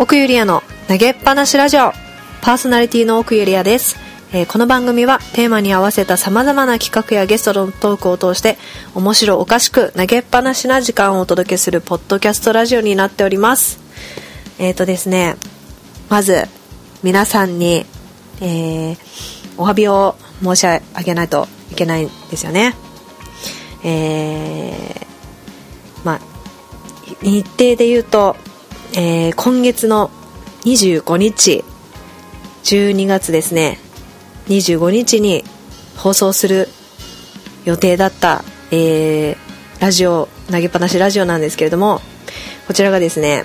奥ゆりやの投げっぱなしラジオ。パーソナリティの奥ゆりやです、えーこの番組はテーマに合わせた様々な企画やゲストのトークを通して面白おかしく投げっぱなしな時間をお届けするポッドキャストラジオになっております。えっ、とですねまず皆さんに、えーお詫びを申し上げないといけないんですよね。えーまあ日程で言うと、えー今月の25日12月ですね25日に放送する予定だった、えーラジオ投げっぱなしラジオなんですけれどもこちらがですね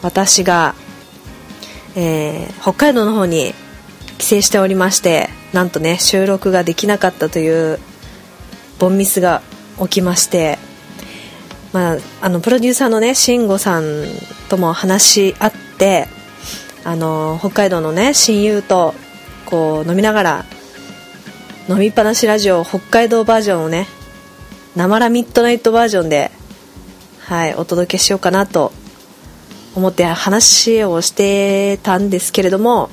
私が、えー北海道の方に帰省しておりましてなんとね収録ができなかったというボンミスが起きましてまあ、あのプロデューサーのね慎吾さんとも話し合ってあの北海道のね親友とこう飲みながら飲みっぱなしラジオ北海道バージョンをね生ラミッドナイトバージョンで、はい、お届けしようかなと思って話をしてたんですけれども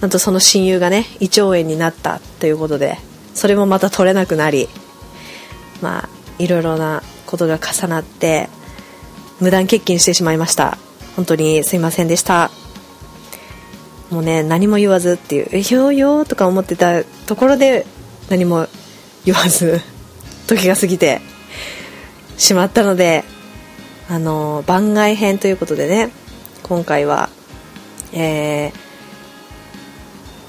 なんとその親友がね胃腸炎になったということでそれもまた取れなくなりまあいろいろなことが重なって無断欠勤してしまいました。本当にすいませんでした。もうね何も言わずっていう「えよーよー」とか思ってたところで何も言わず 時が過ぎてしまったのであの番外編ということでね今回はえー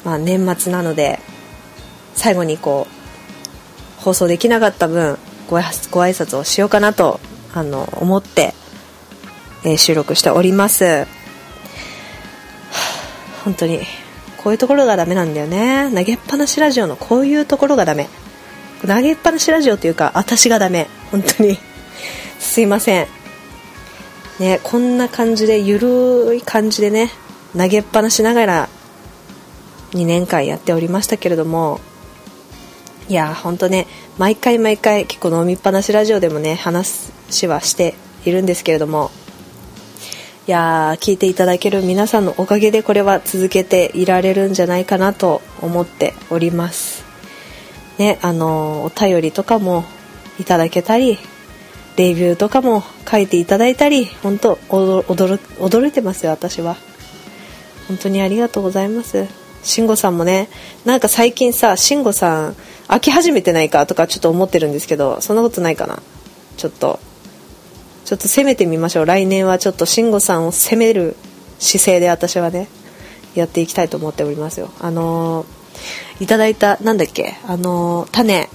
まあ、年末なので最後にこう放送できなかった分ご挨拶ご挨拶をしようかなとあの思って、えー収録しております。本当にこういうところがダメなんだよね。投げっぱなしラジオのこういうところがダメ。投げっぱなしラジオというか私がダメ。本当に。すいません。ねこんな感じでゆるい感じでね投げっぱなしながら2年間やっておりましたけれどもいや本当ね毎回毎回結構飲みっぱなしラジオでもね話はしているんですけれども。いやー聞いていただける皆さんのおかげでこれは続けていられるんじゃないかなと思っております。ねあのーお便りとかもいただけたりレビューとかも書いていただいたり本当驚驚いてますよ私は。本当にありがとうございます。慎吾さんもねなんか最近さ慎吾さん飽き始めてないかとかちょっと思ってるんですけどそんなことないかな？ちょっと。ちょっと攻めてみましょう。来年はちょっと慎吾さんを攻める姿勢で私はねやっていきたいと思っておりますよ。あのーいただいたなんだっけ？あのー種。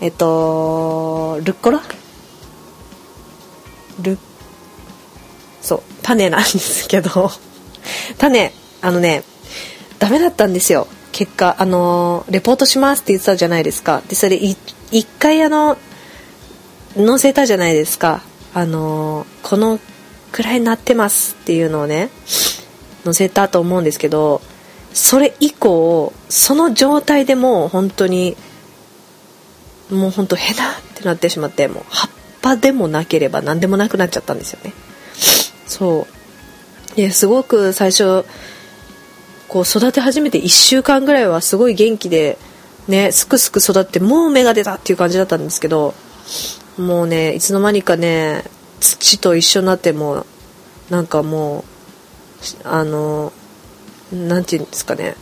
えっとルッコラ？ルそう。種なんですけど。種。あのねダメだったんですよ。結果あのレポートしますって言ってたじゃないですか。でそれ一回あの載せたじゃないですか。あのこのくらいなってますっていうのをね載せたと思うんですけどそれ以降その状態でもう本当にもう本当へなってなってしまってもう葉っぱでもなければ何でもなくなっちゃったんですよね。そう。ですごく最初こう育て始めて1週間ぐらいはすごい元気でねすくすく育ってもう芽が出たっていう感じだったんですけどもうねいつの間にかね土と一緒になってもなんかもうあのなんていうんですかね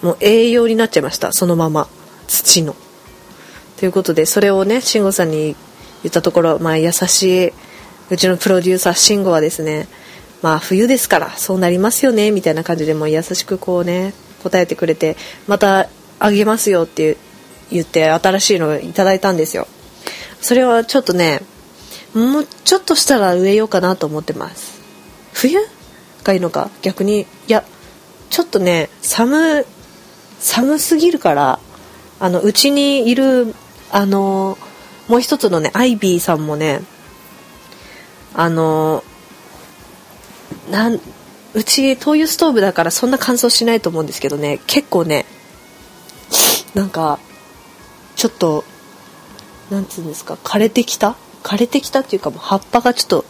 もう栄養になっちゃいましたそのまま土の。ということでそれをね慎吾さんに言ったところ、まあ、優しいうちのプロデューサー慎吾はですねまあ冬ですからそうなりますよねみたいな感じでも優しくこうね答えてくれてまたあげますよって言って新しいのをいただいたんですよ。それはちょっとねもうちょっとしたら植えようかなと思ってます。冬がいいのか？逆にいやちょっとね寒寒すぎるからあのうちにいるあのもう一つのねアイビーさんもねあのなんうち灯油ストーブだからそんな乾燥しないと思うんですけどね。結構ねなんかちょっとなんつうんですか？枯れてきた？枯れてきたっていうかもう葉っぱがちょっと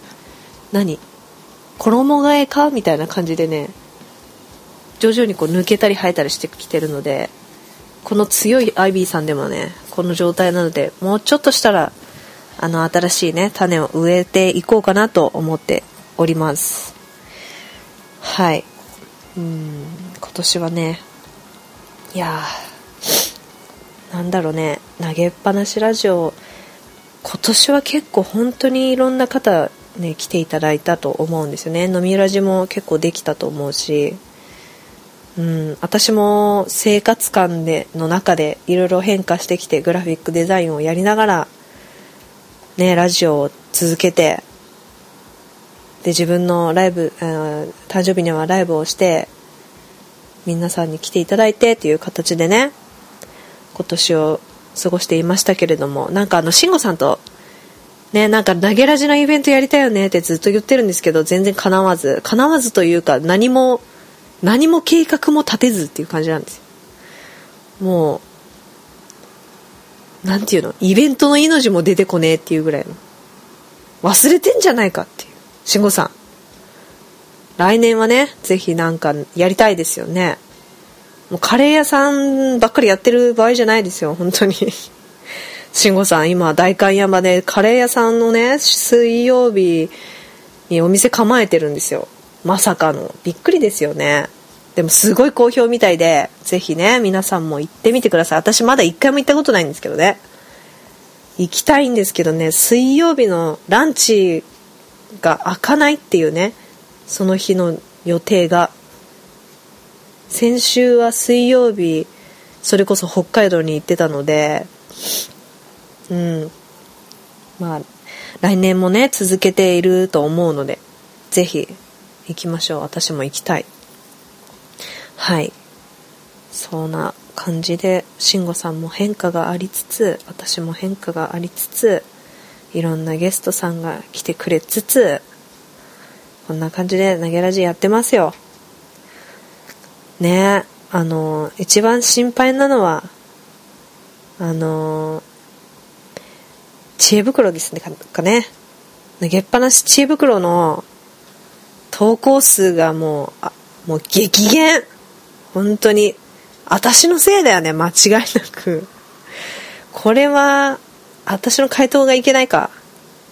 何？衣替えか？みたいな感じでね徐々にこう抜けたり生えたりしてきてるのでこの強いアイビーさんでもねこの状態なのでもうちょっとしたらあの新しいね種を植えていこうかなと思っております。はい。うん今年はねいやーなんだろうね投げっぱなしラジオ今年は結構本当にいろんな方ね来ていただいたと思うんですよね。飲みラジも結構できたと思うしうん、私も生活感での中でいろいろ変化してきてグラフィックデザインをやりながら、ね、ラジオを続けてで自分のライブ、誕生日にはライブをして皆さんに来ていただいてっていう形でね今年を過ごしていましたけれどもなんかあの慎吾さんとねなんか投げラジのイベントやりたいよねってずっと言ってるんですけど全然叶わず叶わずというか何も何も計画も立てずっていう感じなんですよ。もうなんていうのイベントの命も出てこねえっていうぐらいの。忘れてんじゃないかっていう。慎吾さん。来年はねぜひなんかやりたいですよね。もうカレー屋さんばっかりやってる場合じゃないですよ本当に。慎吾さん今代官山でカレー屋さんのね水曜日にお店構えてるんですよ。まさかの。びっくりですよね。でもすごい好評みたいでぜひね皆さんも行ってみてください。私まだ一回も行ったことないんですけどね。行きたいんですけどね水曜日のランチが開かないっていうねその日の予定が。先週は水曜日それこそ北海道に行ってたのでうん。まあ来年もね続けていると思うのでぜひ行きましょう。私も行きたい。はい。そんな感じで慎吾さんも変化がありつつ私も変化がありつついろんなゲストさんが来てくれつつこんな感じで投げラジやってますよねあの一番心配なのはあの知恵袋ですねかね投げっぱなし知恵袋の投稿数がもう、あ、もう激減。本当に。私のせいだよね、間違いなく。これは、私の回答がいけないか。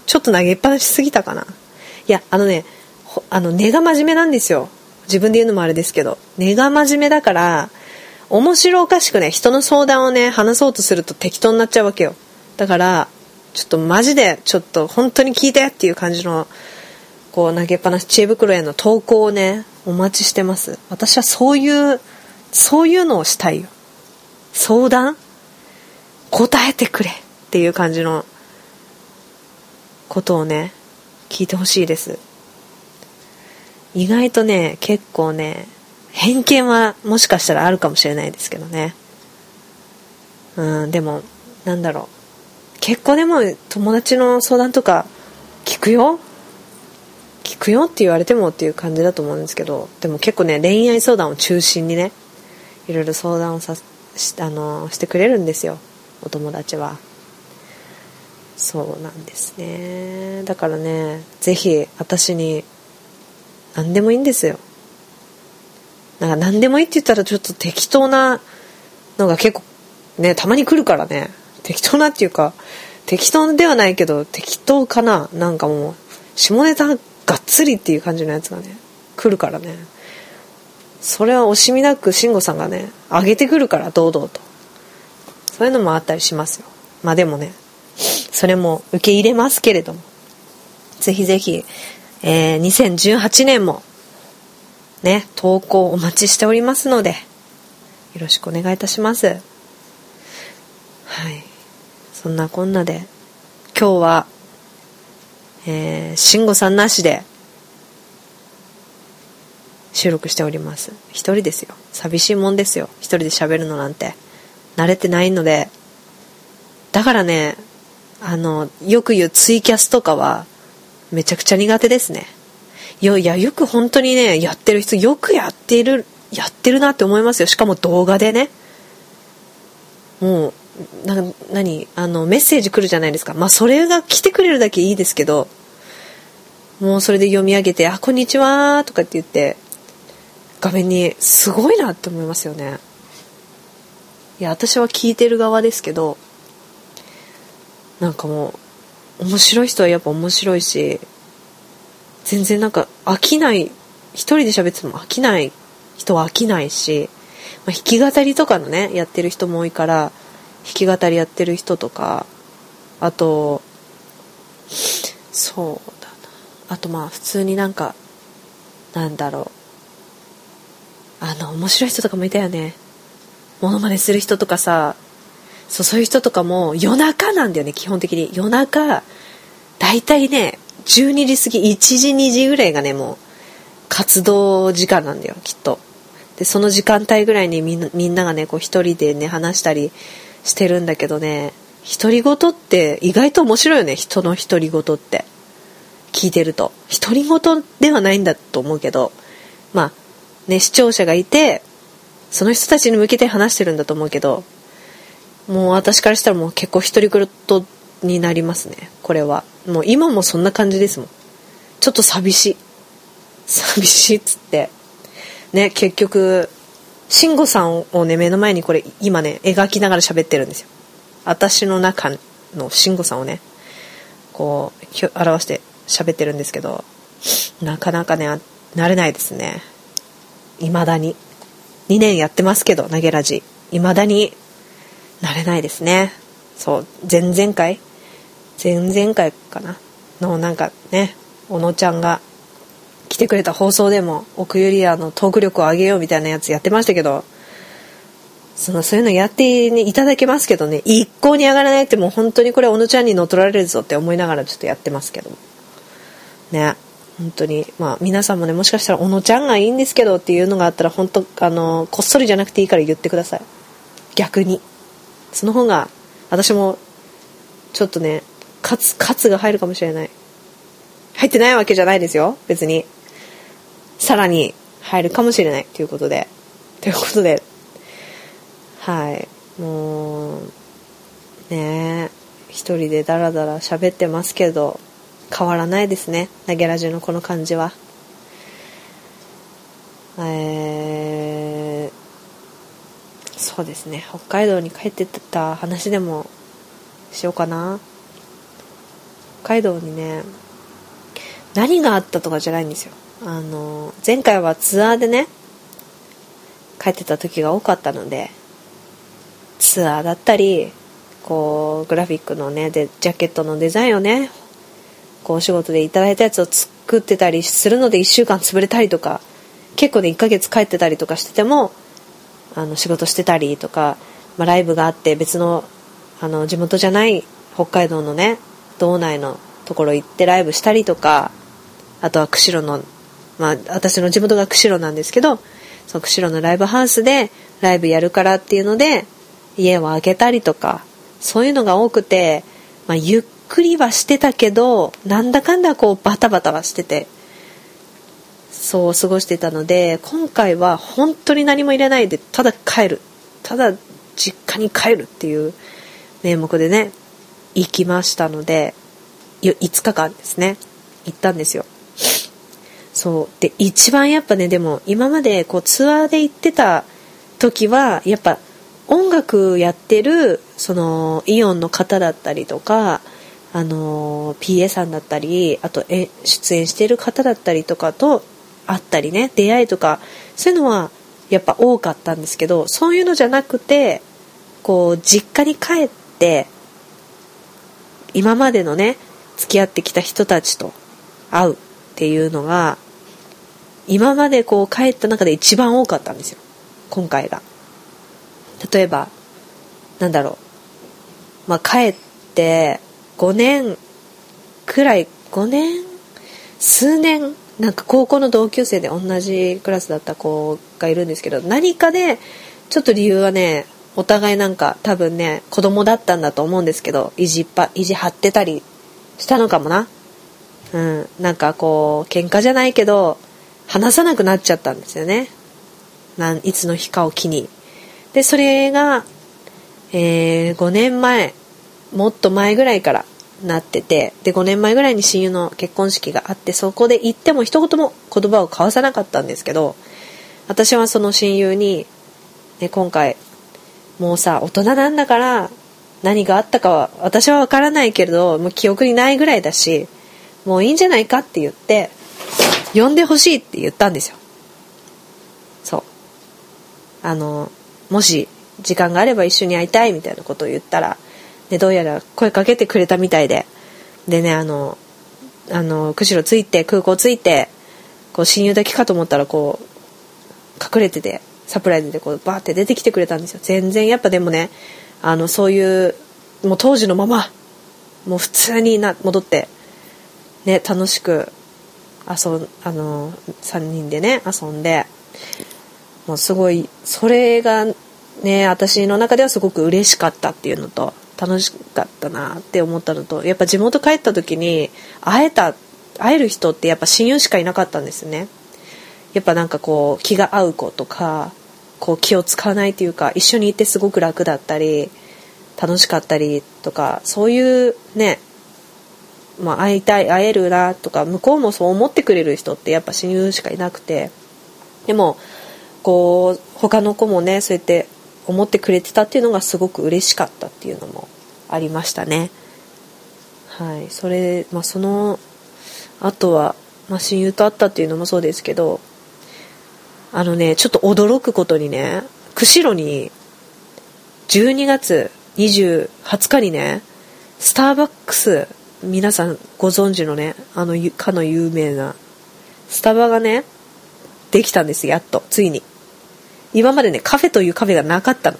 ちょっと投げっぱなしすぎたかな。いや、あのね、あの、根が真面目なんですよ。自分で言うのもあれですけど。根が真面目だから、面白おかしくね、人の相談をね、話そうとすると適当になっちゃうわけよ。だから、ちょっとマジで、ちょっと本当に聞いてっていう感じのこう投げっぱなし知恵袋への投稿をねお待ちしてます私はそういうそういうのをしたいよ相談？答えてくれっていう感じのことをね聞いてほしいです。意外とね結構ね偏見はもしかしたらあるかもしれないですけどね。うんでもなんだろう。結構でも友達の相談とか聞くよ？聞くよ？って言われてもっていう感じだと思うんですけど。でも結構ね恋愛相談を中心にねいろいろ相談をさしあのしてくれるんですよ。お友達は。そうなんですね。だからね是非私に何でもいいんですよ。なんか何でもいいって言ったらちょっと適当なのが結構ねたまに来るからね。適当なっていうか適当ではないけど適当かな。なんかもう下ネタがっつりっていう感じのやつがね来るからね。それは惜しみなく慎吾さんがね上げてくるから堂々と。そういうのもあったりしますよ。まあでもねそれも受け入れますけれどもぜひぜひ、えー、2018年もね投稿お待ちしておりますのでよろしくお願いいたします。はい。そんなこんなで今日はえー、慎吾さんなしで収録しております。一人ですよ。寂しいもんですよ。一人で喋るのなんて。慣れてないので。だからねあのよく言うツイキャスとかはめちゃくちゃ苦手ですね。いやいやよく本当にねやってる人よくやってるやってるなって思いますよ。しかも動画でね。もうな何あのメッセージ来るじゃないですか。まあそれが来てくれるだけいいですけどもうそれで読み上げて「あこんにちは」とかって言って画面にすごいなって思いますよね。いや私は聞いてる側ですけどなんかもう面白い人はやっぱ面白いし全然なんか飽きない一人で喋っても飽きない人は飽きないし、まあ、弾き語りとかのねやってる人も多いから弾き語りやってる人とかあとそうだな。あとまあ普通になんかなんだろう。あの面白い人とかもいたよね。モノマネする人とかさそうそういう人とかも夜中なんだよね基本的に。夜中大体ね12時過ぎ1時2時ぐらいがねもう活動時間なんだよきっと。でその時間帯ぐらいにみんながねこう一人でね話したりしてるんだけどね独り言って意外と面白いよね人の独り言って。聞いてると。独り言ではないんだと思うけどまあね視聴者がいてその人たちに向けて話してるんだと思うけどもう私からしたらもう結構独り言になりますね。これは。もう今もそんな感じですもん。ちょっと寂しい。寂しいっつって。ね結局慎吾さんをね目の前にこれ今ね描きながら喋ってるんですよ。私の中の慎吾さんをねこう表して喋ってるんですけどなかなかね慣れないですね。未だに。2年やってますけど投げラジ。未だに慣れないですね。そう。前々回？前々回かな？のなんかね小野ちゃんが来てくれた放送でも奥ゆりアのトーク力を上げようみたいなやつやってましたけどそのそういうのやって、いただけますけどね一向に上がらないってもう本当にこれ小野ちゃんに乗っ取られるぞって思いながらちょっとやってますけど。ね。本当にまあ皆さんもねもしかしたら小野ちゃんがいいんですけどっていうのがあったら本当あのこっそりじゃなくていいから言ってください。逆に。その方が私もちょっとねカツカツが入るかもしれない。入ってないわけじゃないですよ。別に。さらに入るかもしれないということで。ということで。はい。もうね一人でダラダラ喋ってますけど変わらないですね。投げラジのこの感じは。えー、そうですね。北海道に帰ってた話でもしようかな。北海道にね何があったとかじゃないんですよ。あの前回はツアーでね帰ってた時が多かったのでツアーだったりこうグラフィックのねでジャケットのデザインをねこうお仕事でいただいたやつを作ってたりするので1週間潰れたりとか結構ね1ヶ月帰ってたりとかしててもあの仕事してたりとか、まあ、ライブがあって別のあの地元じゃない北海道のね道内のところ行ってライブしたりとかあとは釧路のまあ私の地元が釧路なんですけどその釧路のライブハウスでライブやるからっていうので家を空けたりとかそういうのが多くて、まあ、ゆっくりはしてたけどなんだかんだこうバタバタはしててそう過ごしてたので今回は本当に何も入れないでただ帰る。ただ実家に帰るっていう名目でね行きましたので5日間ですね。行ったんですよ。そう。で一番やっぱねでも今までこうツアーで行ってた時はやっぱ音楽やってるそのイオンの方だったりとかあの PA さんだったりあと出演してる方だったりとかと会ったりね出会いとかそういうのはやっぱ多かったんですけどそういうのじゃなくてこう実家に帰って今までのね付き合ってきた人たちと会うっていうのが今までこう帰った中で一番多かったんですよ。今回が。例えばなんだろう。まあ帰って5年くらい5年数年なんか高校の同級生で同じクラスだった子がいるんですけど何かでちょっと理由はねお互いなんか多分ね子供だったんだと思うんですけど意地っぱ意地張ってたりしたのかもな。うん。なんかこう喧嘩じゃないけど話さなくなっちゃったんですよね。なんいつの日かを機に。でそれが、えー、5年前もっと前ぐらいからなっててで5年前ぐらいに親友の結婚式があってそこで行っても一言も言葉を交わさなかったんですけど私はその親友に、ね、今回もうさ大人なんだから何があったかは私は分からないけれどもう記憶にないぐらいだしもういいんじゃないかって言って呼んでほしいって言ったんですよ。そう。あのもし時間があれば一緒に会いたいみたいなことを言ったら、でどうやら声かけてくれたみたいで。でねあのあの釧路着いて空港着いてこう親友だけかと思ったらこう隠れててサプライズでこうバーって出てきてくれたんですよ。全然やっぱでもねあのそういうもう当時のままもう普通にな戻ってね楽しく遊あの3人でね遊んでもうすごいそれがね私の中ではすごく嬉しかったっていうのと楽しかったなって思ったのとやっぱ地元帰った時に会えた会える人ってやっぱ親友しかいなかったんですね。やっぱなんかこう気が合う子とかこう気を使わないというか一緒にいてすごく楽だったり楽しかったりとかそういうねまあ、会いたい会えるなとか向こうもそう思ってくれる人ってやっぱ親友しかいなくて。でもこう他の子もねそうやって思ってくれてたっていうのがすごく嬉しかったっていうのもありましたね。はい。それまあそのあとは、まあ、親友と会ったっていうのもそうですけどあのねちょっと驚くことにね釧路に12月20 20日にねスターバックス皆さんご存知のねあのかの有名なスタバがねできたんですやっとついに。今までねカフェというカフェがなかったの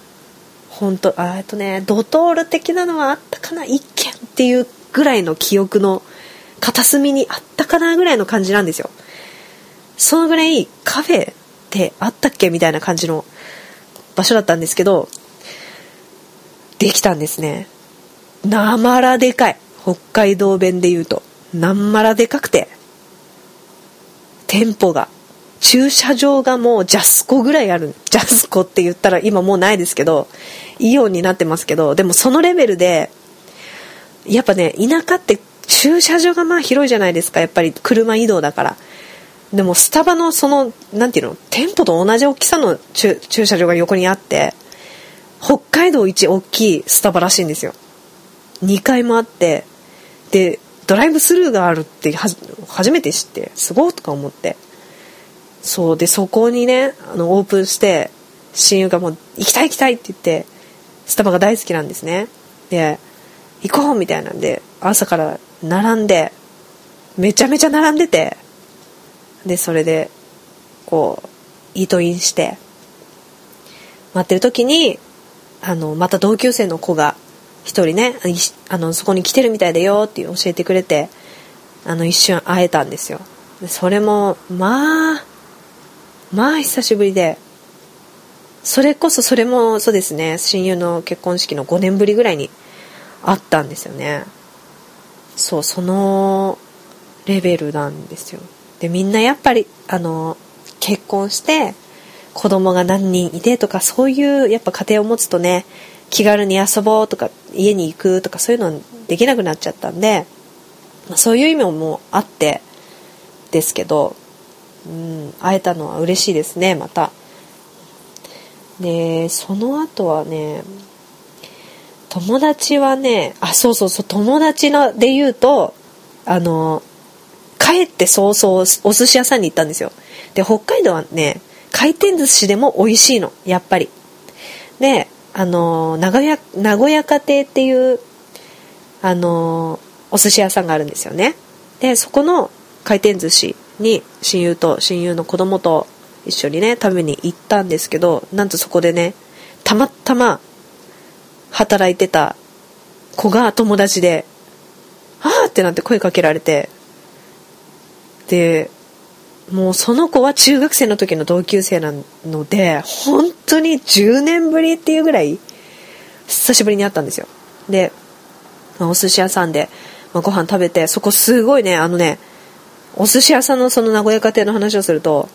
本当あっとねドトール的なのはあったかな？一軒っていうぐらいの記憶の片隅にあったかなぐらいの感じなんですよそのぐらいカフェってあったっけ？みたいな感じの場所だったんですけど、できたんですね。なまらでかい。北海道弁で言うと。なんまらでかくて。店舗が。駐車場がもうジャスコぐらいある。ジャスコって言ったら今もうないですけど、イオンになってますけど、でもそのレベルで、やっぱね、田舎って駐車場がまあ広いじゃないですか。やっぱり車移動だから。でもスタバのその何ていうの店舗と同じ大きさの駐車場が横にあって北海道一大きいスタバらしいんですよ2階もあってでドライブスルーがあるって初めて知ってすごいとか思ってそうでそこにねあのオープンして親友がもう行きたい行きたいって言ってスタバが大好きなんですね。で行こうみたいなんで朝から並んでめちゃめちゃ並んでてでそれでこうイートインして待ってる時にあのまた同級生の子が一人ねあのそこに来てるみたいだよって教えてくれてあの一瞬会えたんですよ。それもまあまあ久しぶりで。それこそそれもそうですね。親友の結婚式の5年ぶりぐらいに会ったんですよね。そうそのレベルなんですよ。でみんなやっぱりあの結婚して子供が何人いてとかそういうやっぱ家庭を持つとね気軽に遊ぼうとか家に行くとかそういうのできなくなっちゃったんで、ま、そういう意味もあってですけど、うん、会えたのは嬉しいですねまた。でその後はね友達はねあそうそうそう友達ので言うとあの帰って早々お寿司屋さんに行ったんですよ。で北海道はね回転寿司でも美味しいのやっぱり。であの名古屋名古屋家庭っていうあのお寿司屋さんがあるんですよね。でそこの回転寿司に親友と親友の子供と一緒にね食べに行ったんですけどなんとそこでねたまたま働いてた子が友達で「ああ!」ってなって声かけられてでもうその子は中学生の時の同級生なので本当に10年ぶりっていうぐらい久しぶりに会ったんですよで、ま、お寿司屋さんで、まあ、ご飯食べてそこすごいねあのねお寿司屋さんのその名古屋家庭の話をすると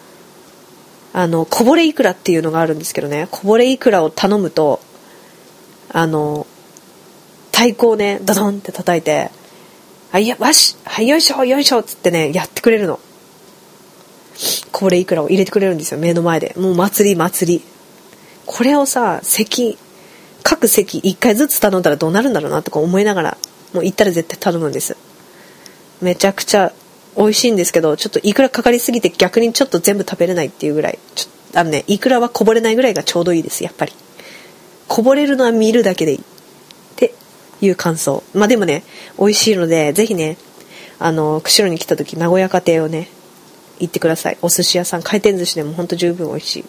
あのこぼれいくらっていうのがあるんですけどねこぼれいくらを頼むとあの太鼓をねダドンって叩いてあ、いや、わし、はい、よいしょ、よいしょっつってね、やってくれるの。こぼれいくらを入れてくれるんですよ、目の前で。もう祭り祭り。これをさ、席、各席1回ずつ頼んだらどうなるんだろうなとか思いながら、もう行ったら絶対頼むんです。めちゃくちゃ美味しいんですけど、ちょっといくらかかりすぎて逆にちょっと全部食べれないっていうぐらい、ちょあのね、いくらはこぼれないぐらいがちょうどいいです、やっぱり。こぼれるのは見るだけでいい。っていう感想。まあでもね、美味しいので、ぜひね、あの、釧路に来た時、名古屋家庭をね、行ってください。お寿司屋さん、回転寿司でもほんと十分美味しい。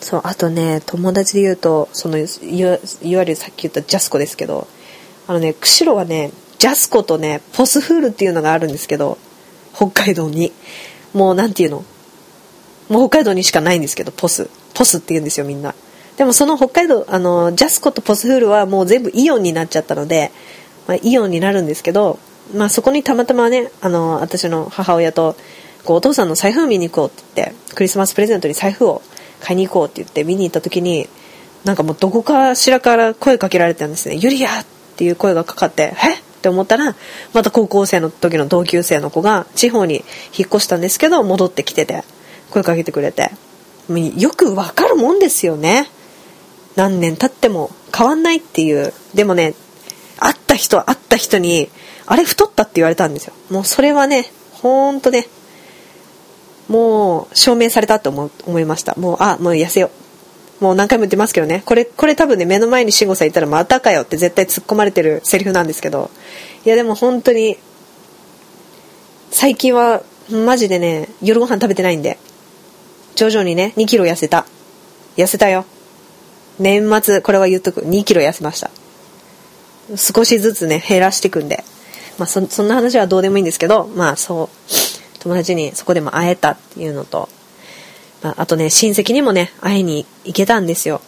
そう、あとね、友達で言うと、その、いわゆるさっき言ったジャスコですけど、あのね、釧路はね、ジャスコとね、ポスフールっていうのがあるんですけど、北海道に。もうなんていうの？もう北海道にしかないんですけど、ポス。ポスって言うんですよ、みんな。でもその北海道、あの、ジャスコとポスフールはもう全部イオンになっちゃったので、まあ、イオンになるんですけど、まあそこにたまたまね、あの、私の母親と、こうお父さんの財布を見に行こうって言って、クリスマスプレゼントに財布を買いに行こうって言って見に行った時に、なんかもうどこかしらから声かけられたんですね。ユリアっていう声がかかって、え？って思ったら、また高校生の時の同級生の子が地方に引っ越したんですけど、戻ってきてて、声かけてくれて。よくわかるもんですよね。何年経っても変わんないっていう。でもね、会った人、会った人に、あれ太ったって言われたんですよ。もうそれはね、ほんとね、もう証明されたと思思いました。もう、あ、もう痩せよう。もう何回も言ってますけどね。これ、これ多分ね、目の前に慎吾さんいたらまたかよって絶対突っ込まれてるセリフなんですけど。いやでも本当に、最近はマジでね、夜ご飯食べてないんで、徐々にね、2キロ痩せた。痩せたよ。年末、これは言っとく。2キロ痩せました。少しずつね、減らしていくんで。まあそ、そんな話はどうでもいいんですけど、まあそう、友達にそこでも会えたっていうのと、あ、あとね、親戚にもね、会いに行けたんですよ。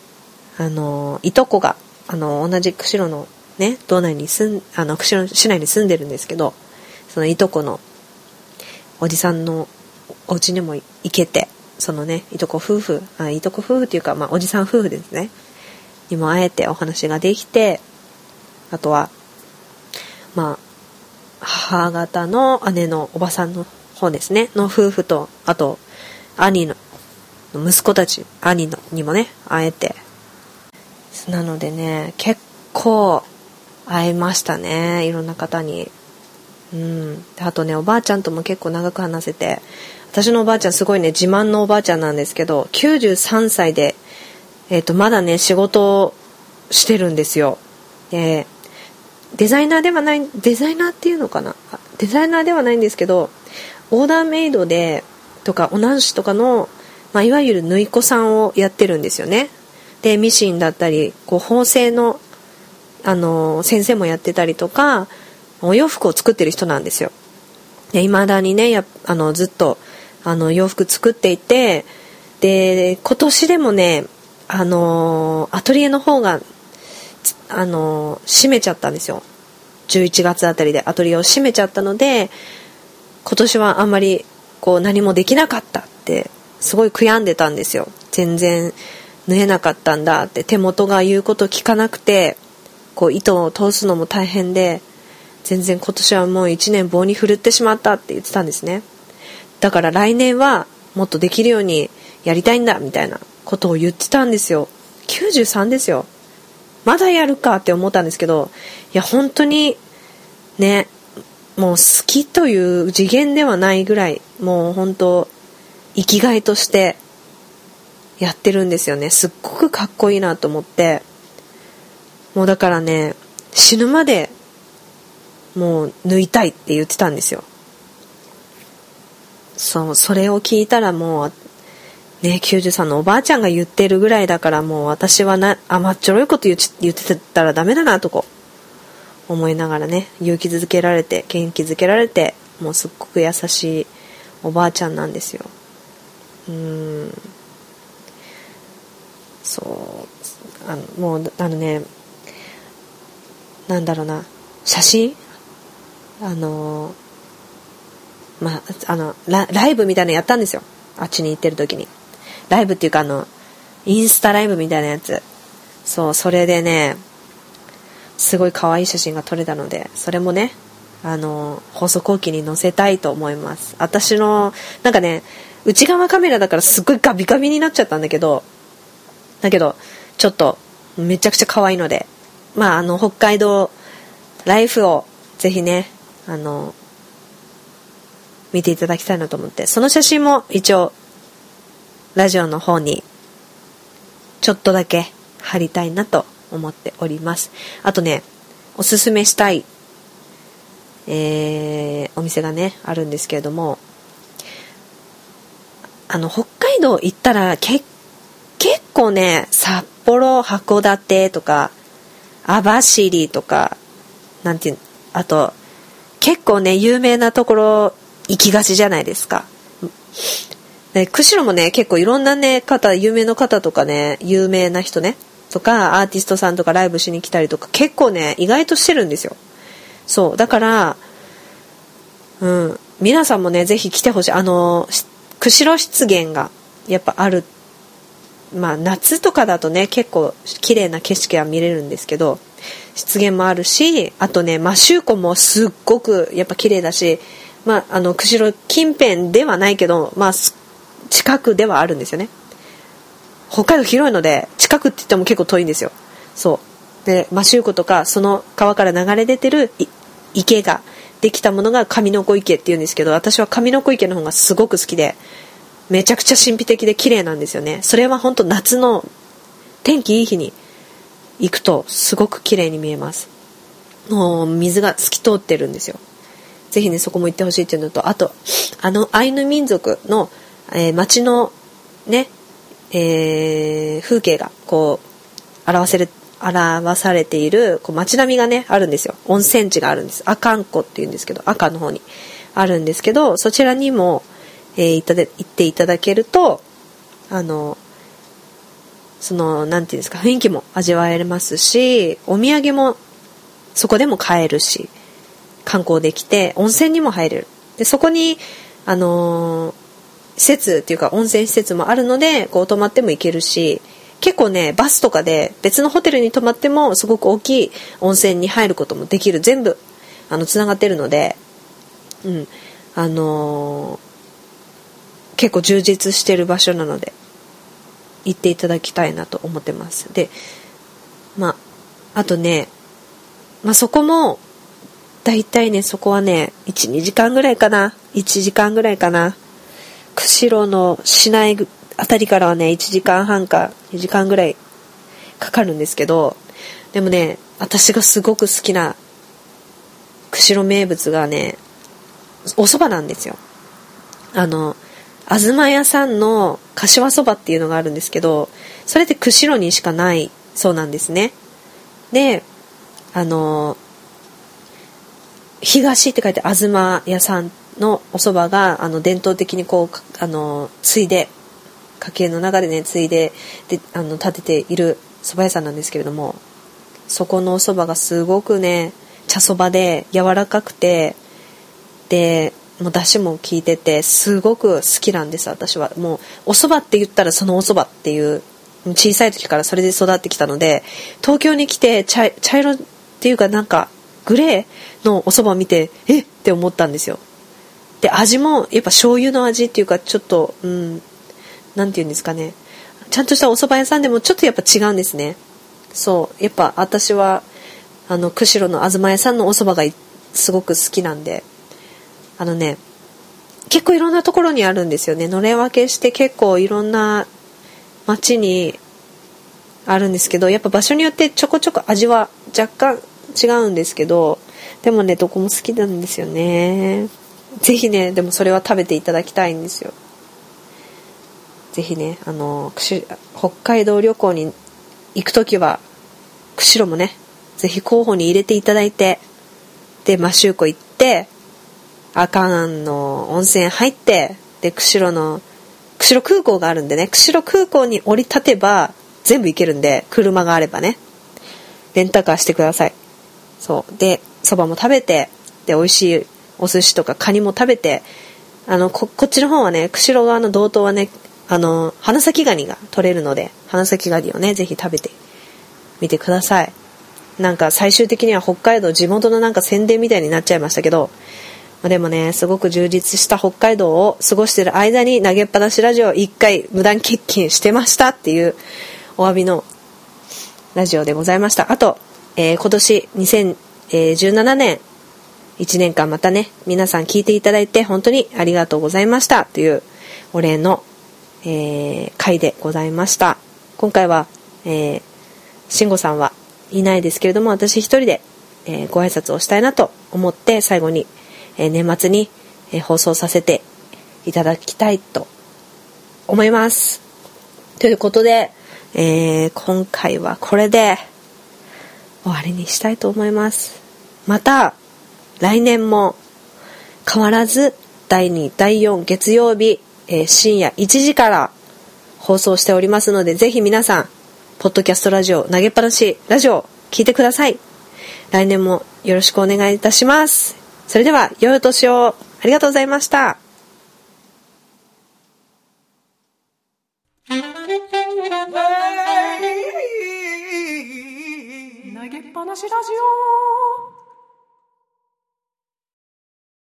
あの、いとこが、あの、同じ釧路のね、道内に住ん、あの、釧路市内に住んでるんですけど、そのいとこのおじさんのお家にも行けて、そのね、いとこ夫婦、あいとこ夫婦っていうか、まあ、おじさん夫婦ですね、にも会えてお話ができて、あとは、まあ、母方の姉のおばさんの方ですね、の夫婦と、あと、兄の、息子たち、兄のにもね、会えて。なのでね、結構会えましたね、いろんな方に。うん。あとね、おばあちゃんとも結構長く話せて、私のおばあちゃんすごいね、自慢のおばあちゃんなんですけど、93歳で、えっ、ー、と、まだね、仕事をしてるんですよ。で、デザイナーではない、デザイナーっていうのかな？デザイナーではないんですけど、オーダーメイドで、とか、お男子とかの、まあ、いわゆる縫い子さんをやってるんですよね。で、ミシンだったり、こう、縫製の、あの、先生もやってたりとか、お洋服を作ってる人なんですよ。で、未だにね、やあの、ずっと、あの洋服作っていてで今年でもねあのアトリエの方があの閉めちゃったんですよ11月あたりでアトリエを閉めちゃったので今年はあんまりこう何もできなかったってすごい悔やんでたんですよ。全然縫えなかったんだって。手元が言うこと聞かなくてこう糸を通すのも大変で全然今年はもう1年棒に振るってしまったって言ってたんですね。だから来年はもっとできるようにやりたいんだみたいなことを言ってたんですよ。93ですよ。まだやるかって思ったんですけどいや本当にねもう好きという次元ではないぐらいもう本当生きがいとしてやってるんですよね。すっごくかっこいいなと思って。もうだからね死ぬまでもう縫いたいって言ってたんですよ。そう、それを聞いたらもう、ね、93のおばあちゃんが言ってるぐらいだからもう私はな甘っちょろいこと言言ってたらダメだなとこ。思いながらね勇気づけられて元気づけられてもうすっごく優しいおばあちゃんなんですよ。うんそうあのもうあのねなんだろうな写真？あのまあ、あのラ、イブみたいなのやったんですよ。あっちに行ってる時に。ライブっていうかあの、インスタライブみたいなやつ。そう、それでね、すごい可愛い写真が撮れたのでそれもねあの放送後期に載せたいと思います私のなんかね内側カメラだからすっごいガビガビになっちゃったんだけどだけどちょっとめちゃくちゃ可愛いのでまああの北海道ライフをぜひねあの見ていただきたいなと思ってその写真も一応ラジオの方にちょっとだけ貼りたいなと思っております。あとねおすすめしたい、えー、お店がねあるんですけれどもあの北海道行ったら結構ね札幌函館とか網走とかなんていうあと結構ね有名なところ行きがちじゃないですか。で釧路もね結構いろんなね方有名な方とかね有名な人ねとかアーティストさんとかライブしに来たりとか結構ね意外としてるんですよそうだからうん皆さんもねぜひ来てほしいあの釧路湿原がやっぱある。まあ夏とかだとね結構綺麗な景色は見れるんですけど湿原もあるしあとね摩周湖もすっごくやっぱ綺麗だしまああの釧路近辺ではないけどまあ近くではあるんですよね。北海道広いので近くって言っても結構遠いんですよ。そう。で摩周湖とかその川から流れ出てる池ができたものが上の子池っていうんですけど私は上の子池の方がすごく好きでめちゃくちゃ神秘的で綺麗なんですよね。それは本当夏の天気いい日に行くとすごく綺麗に見えます。もう水が透き通ってるんですよ。ぜひねそこも行ってほしいっていうのとあとあのアイヌ民族の、えー、街のね、えー、風景がこう表せる表されているこう街並みがねあるんですよ。温泉地があるんです。阿寒湖っていうんですけど赤の方に。あるんですけどそちらにも、えー、行っていただけるとあのその何て言うんですか雰囲気も味わえますしお土産もそこでも買えるし観光できて温泉にも入れる。でそこにあのー、施設っていうか温泉施設もあるのでこう泊まっても行けるし結構ねバスとかで別のホテルに泊まってもすごく大きい温泉に入ることもできる。全部あのつながってるのでうん。あのー、結構充実してる場所なので行っていただきたいなと思ってます。でまああとね、まあ、そこも大体ねそこはね12時間ぐらいかな。1時間ぐらいかな。釧路の市内あたりからはね1時間半か2時間ぐらいかかるんですけどでもね私がすごく好きな釧路名物がねお蕎麦なんですよ。あの東屋さんの柏そばっていうのがあるんですけどそれって釧路にしかないそうなんですね。であの東って書いて東屋さんのお蕎麦があの伝統的にこうあの継いで家計の中でね継いでであの建てている蕎麦屋さんなんですけれどもそこのお蕎麦がすごくね茶そばで柔らかくてでもう出汁も効いててすごく好きなんです私は。もうお蕎麦って言ったらそのお蕎麦っていう小さい時からそれで育ってきたので東京に来て茶色っていうかなんかグレーのお蕎麦を見てえって思ったんですよ。で味もやっぱ醤油の味っていうかちょっとうん何て言うんですかね。ちゃんとしたお蕎麦屋さんでもちょっとやっぱ違うんですね。そう。やっぱ私はあの釧路の東屋さんのお蕎麦がすごく好きなんで。あのね結構いろんなところにあるんですよね。のれ分けして結構いろんな街にあるんですけどやっぱ場所によってちょこちょこ味は若干違うんですけどでもねどこも好きなんですよね。是非ねでもそれは食べていただきたいんですよ。是非ねあの北海道旅行に行く時は釧路もね是非候補に入れていただいてで摩周湖行って阿寒の温泉入ってで釧路の釧路空港があるんでね釧路空港に降り立てば全部行けるんで車があればねレンタカーしてください。そう。でそばも食べてで美味しいお寿司とかカニも食べてあのここっちの方はね釧路側の道東はねあの花咲ガニが取れるので花咲ガニをねぜひ食べてみてください。なんか最終的には北海道地元のなんか宣伝みたいになっちゃいましたけど、まあ、でもねすごく充実した北海道を過ごしてる間に投げっぱなしラジオ1回無断欠勤してましたっていうお詫びのラジオでございました。あと、えー、今年2017年1年間またね皆さん聞いていただいて本当にありがとうございましたというお礼の、えー、回でございました。今回は、えー、慎吾さんはいないですけれども私一人で、えー、ご挨拶をしたいなと思って最後に、えー、年末に、えー、放送させていただきたいと思います。ということで、えー、今回はこれで終わりにしたいと思います。また来年も変わらず第2第4月曜日、えー、深夜1時から放送しておりますのでぜひ皆さんポッドキャストラジオ投げっぱなしラジオ聞いてください。来年もよろしくお願いいたします。それでは良いお年を。ありがとうございました。投げっぱなしラジオ。